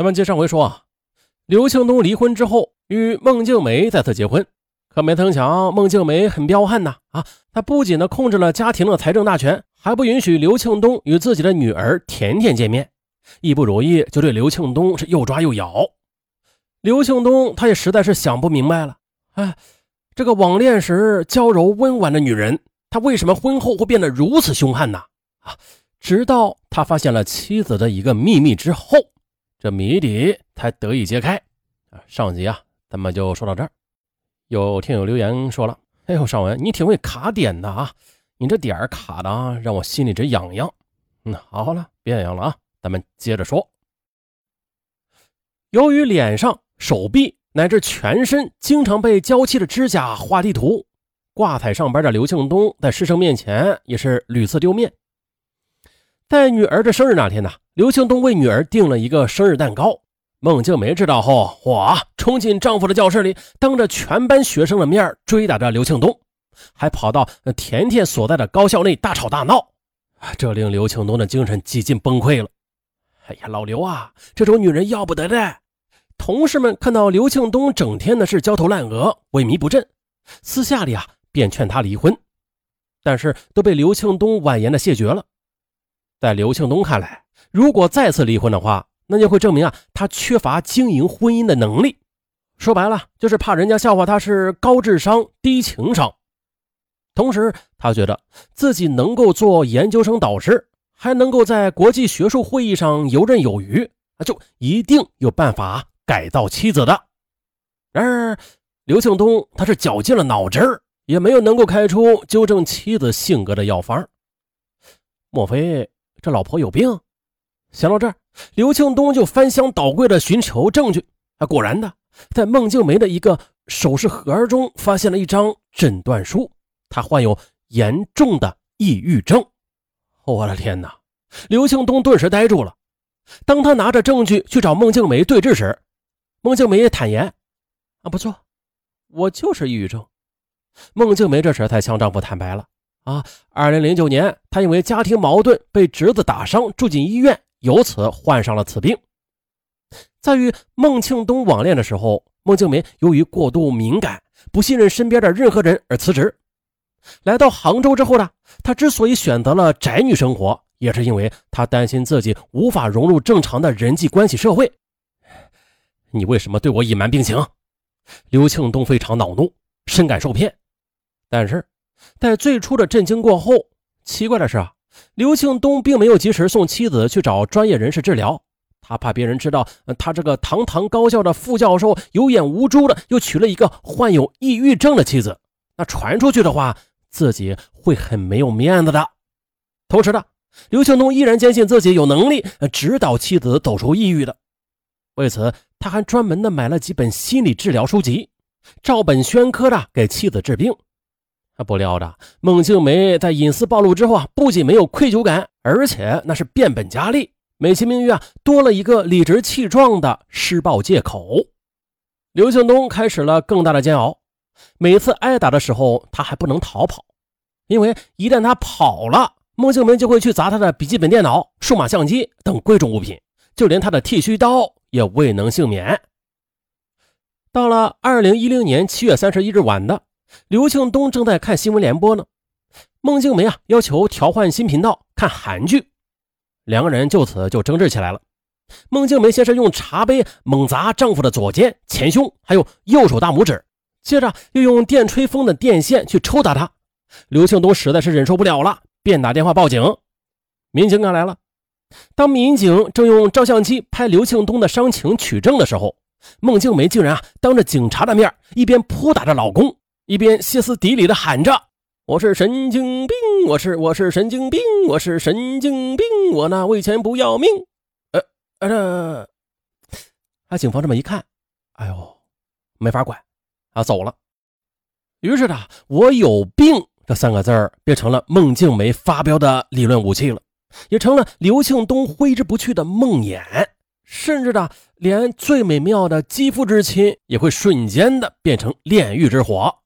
咱们接上回说啊，刘庆东离婚之后与孟静梅再次结婚，可没曾想孟静梅很彪悍呐啊！她不仅呢控制了家庭的财政大权，还不允许刘庆东与自己的女儿甜甜见面，一不如意就对刘庆东是又抓又咬。刘庆东他也实在是想不明白了，哎，这个网恋时娇柔温婉的女人，她为什么婚后会变得如此凶悍呢？啊，直到他发现了妻子的一个秘密之后。这谜底才得以揭开啊！上集啊，咱们就说到这儿。有听友留言说了：“哎呦，尚文，你挺会卡点的啊！你这点儿卡的啊，让我心里直痒痒。”嗯，好了，别痒痒了啊，咱们接着说。由于脸上、手臂乃至全身经常被娇气的指甲画地图，挂彩上班的刘庆东在师生面前也是屡次丢面。在女儿的生日那天呢，刘庆东为女儿订了一个生日蛋糕。孟静梅知道后，哇，冲进丈夫的教室里，当着全班学生的面追打着刘庆东，还跑到甜甜所在的高校内大吵大闹。这令刘庆东的精神几近崩溃了。哎呀，老刘啊，这种女人要不得的。同事们看到刘庆东整天的是焦头烂额、萎靡不振，私下里啊便劝他离婚，但是都被刘庆东婉言的谢绝了。在刘庆东看来，如果再次离婚的话，那就会证明啊，他缺乏经营婚姻的能力。说白了，就是怕人家笑话他是高智商低情商。同时，他觉得自己能够做研究生导师，还能够在国际学术会议上游刃有余，就一定有办法改造妻子的。然而，刘庆东他是绞尽了脑汁，也没有能够开出纠正妻子性格的药方。莫非？这老婆有病，想到这儿，刘庆东就翻箱倒柜的寻求证据。啊，果然的，在孟静梅的一个首饰盒中发现了一张诊断书，她患有严重的抑郁症。我的天哪！刘庆东顿时呆住了。当他拿着证据去找孟静梅对质时，孟静梅也坦言：“啊，不错，我就是抑郁症。”孟静梅这时才向丈夫坦白了。啊，二零零九年，她因为家庭矛盾被侄子打伤，住进医院，由此患上了此病。在与孟庆东网恋的时候，孟庆梅由于过度敏感，不信任身边的任何人而辞职。来到杭州之后呢，她之所以选择了宅女生活，也是因为她担心自己无法融入正常的人际关系社会。你为什么对我隐瞒病情？刘庆东非常恼怒，深感受骗，但是。在最初的震惊过后，奇怪的是啊，刘庆东并没有及时送妻子去找专业人士治疗，他怕别人知道他这个堂堂高校的副教授有眼无珠的又娶了一个患有抑郁症的妻子，那传出去的话，自己会很没有面子的。同时呢，刘庆东依然坚信自己有能力指导妻子走出抑郁的，为此他还专门的买了几本心理治疗书籍，照本宣科的给妻子治病。不料的，孟静梅在隐私暴露之后啊，不仅没有愧疚感，而且那是变本加厉，美其名曰啊，多了一个理直气壮的施暴借口。刘庆东开始了更大的煎熬。每次挨打的时候，他还不能逃跑，因为一旦他跑了，孟静梅就会去砸他的笔记本电脑、数码相机等贵重物品，就连他的剃须刀也未能幸免。到了二零一零年七月三十一日晚的。刘庆东正在看新闻联播呢，孟静梅啊要求调换新频道看韩剧，两个人就此就争执起来了。孟静梅先是用茶杯猛砸丈夫的左肩、前胸，还有右手大拇指，接着又用电吹风的电线去抽打他。刘庆东实在是忍受不了了，便打电话报警。民警赶来了，当民警正用照相机拍刘庆东的伤情取证的时候，孟静梅竟然啊当着警察的面一边扑打着老公。一边歇斯底里的喊着：“我是神经病，我是我是神经病，我是神经病，我那为钱不要命。”呃呃，啊，警方这么一看，哎呦，没法管，啊，走了。于是呢，“我有病”这三个字儿变成了孟静梅发飙的理论武器了，也成了刘庆东挥之不去的梦魇，甚至呢，连最美妙的肌肤之亲也会瞬间的变成炼狱之火。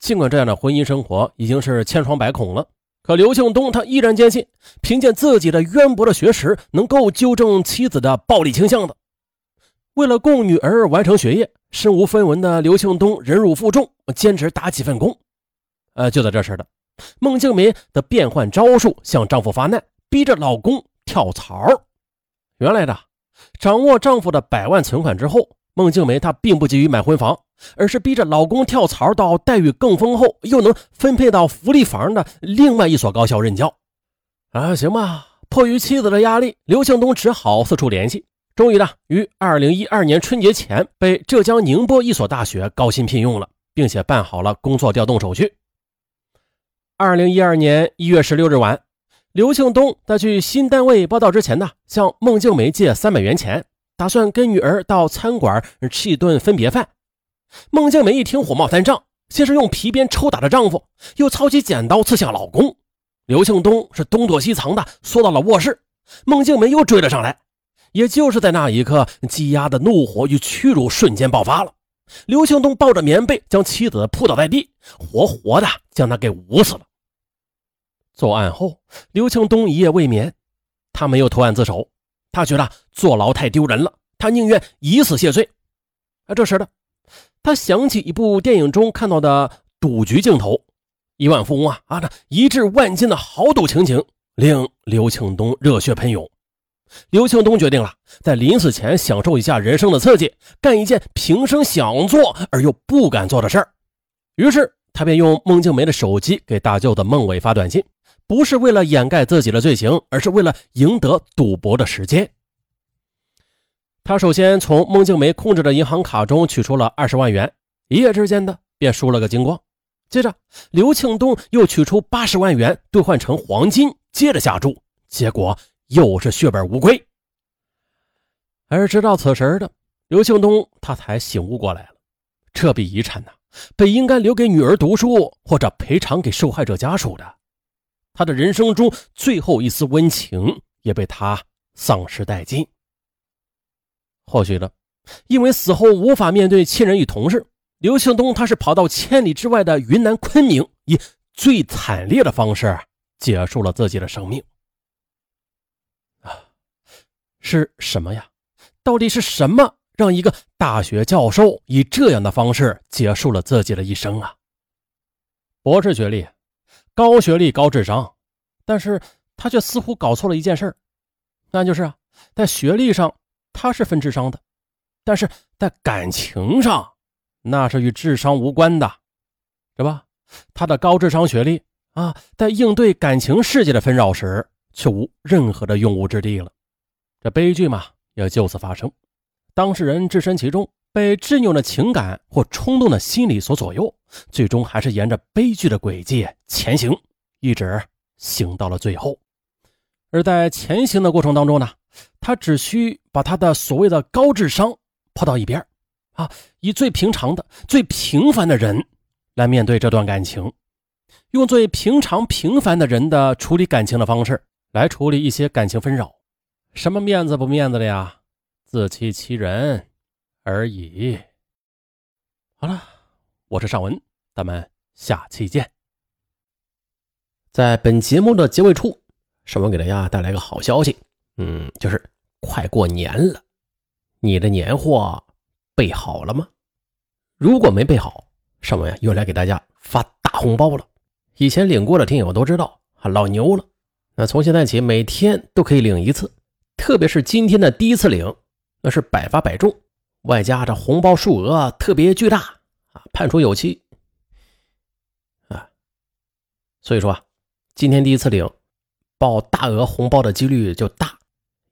尽管这样的婚姻生活已经是千疮百孔了，可刘庆东他依然坚信，凭借自己的渊博的学识，能够纠正妻子的暴力倾向的。为了供女儿完成学业，身无分文的刘庆东忍辱负重，兼职打几份工。呃，就在这时的，孟静梅的变换招数向丈夫发难，逼着老公跳槽。原来的，掌握丈夫的百万存款之后，孟静梅她并不急于买婚房，而是逼着老公跳槽到待遇更丰厚又能分配到福利房的另外一所高校任教。啊，行吧，迫于妻子的压力，刘庆东只好四处联系。终于呢，于二零一二年春节前被浙江宁波一所大学高薪聘用了，并且办好了工作调动手续。二零一二年一月十六日晚，刘庆东在去新单位报道之前呢，向孟静梅借三百元钱，打算跟女儿到餐馆吃一顿分别饭。孟静梅一听，火冒三丈，先是用皮鞭抽打着丈夫，又操起剪刀刺向老公。刘庆东是东躲西藏的缩到了卧室，孟静梅又追了上来。也就是在那一刻，积压的怒火与屈辱瞬间爆发了。刘庆东抱着棉被将妻子扑倒在地，活活的将她给捂死了。作案后，刘庆东一夜未眠，他没有投案自首，他觉得坐牢太丢人了，他宁愿以死谢罪。而这时的他想起一部电影中看到的赌局镜头，亿万富翁啊啊，那一掷万金的豪赌情景，令刘庆东热血喷涌。刘庆东决定了，在临死前享受一下人生的刺激，干一件平生想做而又不敢做的事儿。于是，他便用孟静梅的手机给大舅子孟伟发短信，不是为了掩盖自己的罪行，而是为了赢得赌博的时间。他首先从孟静梅控制的银行卡中取出了二十万元，一夜之间的便输了个精光。接着，刘庆东又取出八十万元兑换成黄金，接着下注，结果。又是血本无归，而直到此时的刘庆东，他才醒悟过来了。这笔遗产呢，本应该留给女儿读书，或者赔偿给受害者家属的。他的人生中最后一丝温情也被他丧失殆尽。或许呢，因为死后无法面对亲人与同事，刘庆东他是跑到千里之外的云南昆明，以最惨烈的方式结束了自己的生命。啊是什么呀？到底是什么让一个大学教授以这样的方式结束了自己的一生啊？博士学历，高学历高智商，但是他却似乎搞错了一件事那就是啊，在学历上他是分智商的，但是在感情上那是与智商无关的，是吧？他的高智商学历啊，在应对感情世界的纷扰时，却无任何的用武之地了。这悲剧嘛，也就此发生。当事人置身其中，被执拗的情感或冲动的心理所左右，最终还是沿着悲剧的轨迹前行，一直行到了最后。而在前行的过程当中呢，他只需把他的所谓的高智商抛到一边啊，以最平常的、最平凡的人来面对这段感情，用最平常平凡的人的处理感情的方式来处理一些感情纷扰。什么面子不面子的呀？自欺欺人而已。好了，我是尚文，咱们下期见。在本节目的结尾处，尚文给大家带来个好消息，嗯，就是快过年了，你的年货备好了吗？如果没备好，尚文呀又来给大家发大红包了。以前领过的听友都知道，老牛了。那从现在起，每天都可以领一次。特别是今天的第一次领，那是百发百中，外加这红包数额特别巨大啊，判处有期啊。所以说啊，今天第一次领，报大额红包的几率就大，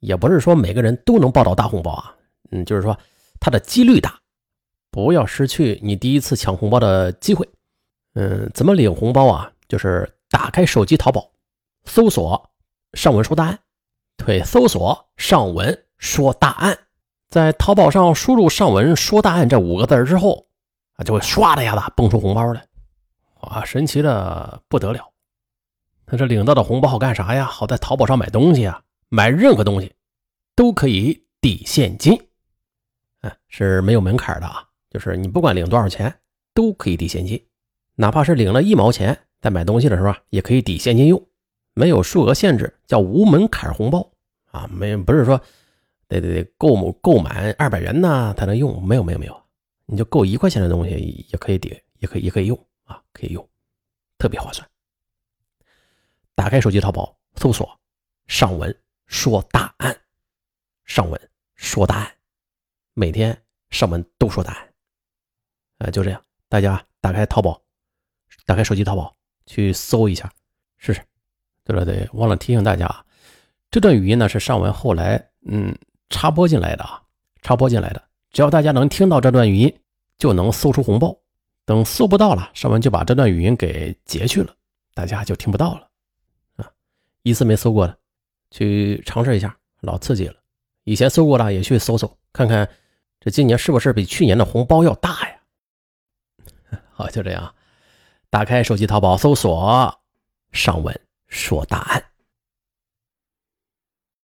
也不是说每个人都能报到大红包啊，嗯，就是说它的几率大，不要失去你第一次抢红包的机会。嗯，怎么领红包啊？就是打开手机淘宝，搜索“上文说答案”。对搜索“上文说大案”，在淘宝上输入“上文说大案”这五个字之后，啊，就会唰的一下子蹦出红包来，啊，神奇的不得了！那这领到的红包好干啥呀？好在淘宝上买东西啊，买任何东西都可以抵现金，哎，是没有门槛的啊，就是你不管领多少钱都可以抵现金，哪怕是领了一毛钱，在买东西的时候啊，也可以抵现金用，没有数额限制，叫无门槛红包啊，没不是说得得得购购买二百元呢才能用，没有没有没有，你就够一块钱的东西也可以抵，也可以也可以用啊，可以用，特别划算。打开手机淘宝，搜索“上文说答案”，上文说答案，每天上文都说答案，啊，就这样，大家打开淘宝，打开手机淘宝去搜一下试试。对了对，忘了提醒大家啊，这段语音呢是上文后来嗯插播进来的啊，插播进来的，只要大家能听到这段语音，就能搜出红包。等搜不到了，上文就把这段语音给截去了，大家就听不到了。啊一次没搜过的，去尝试一下，老刺激了。以前搜过的也去搜搜，看看这今年是不是比去年的红包要大呀？好，就这样，打开手机淘宝搜索“上文说答案”。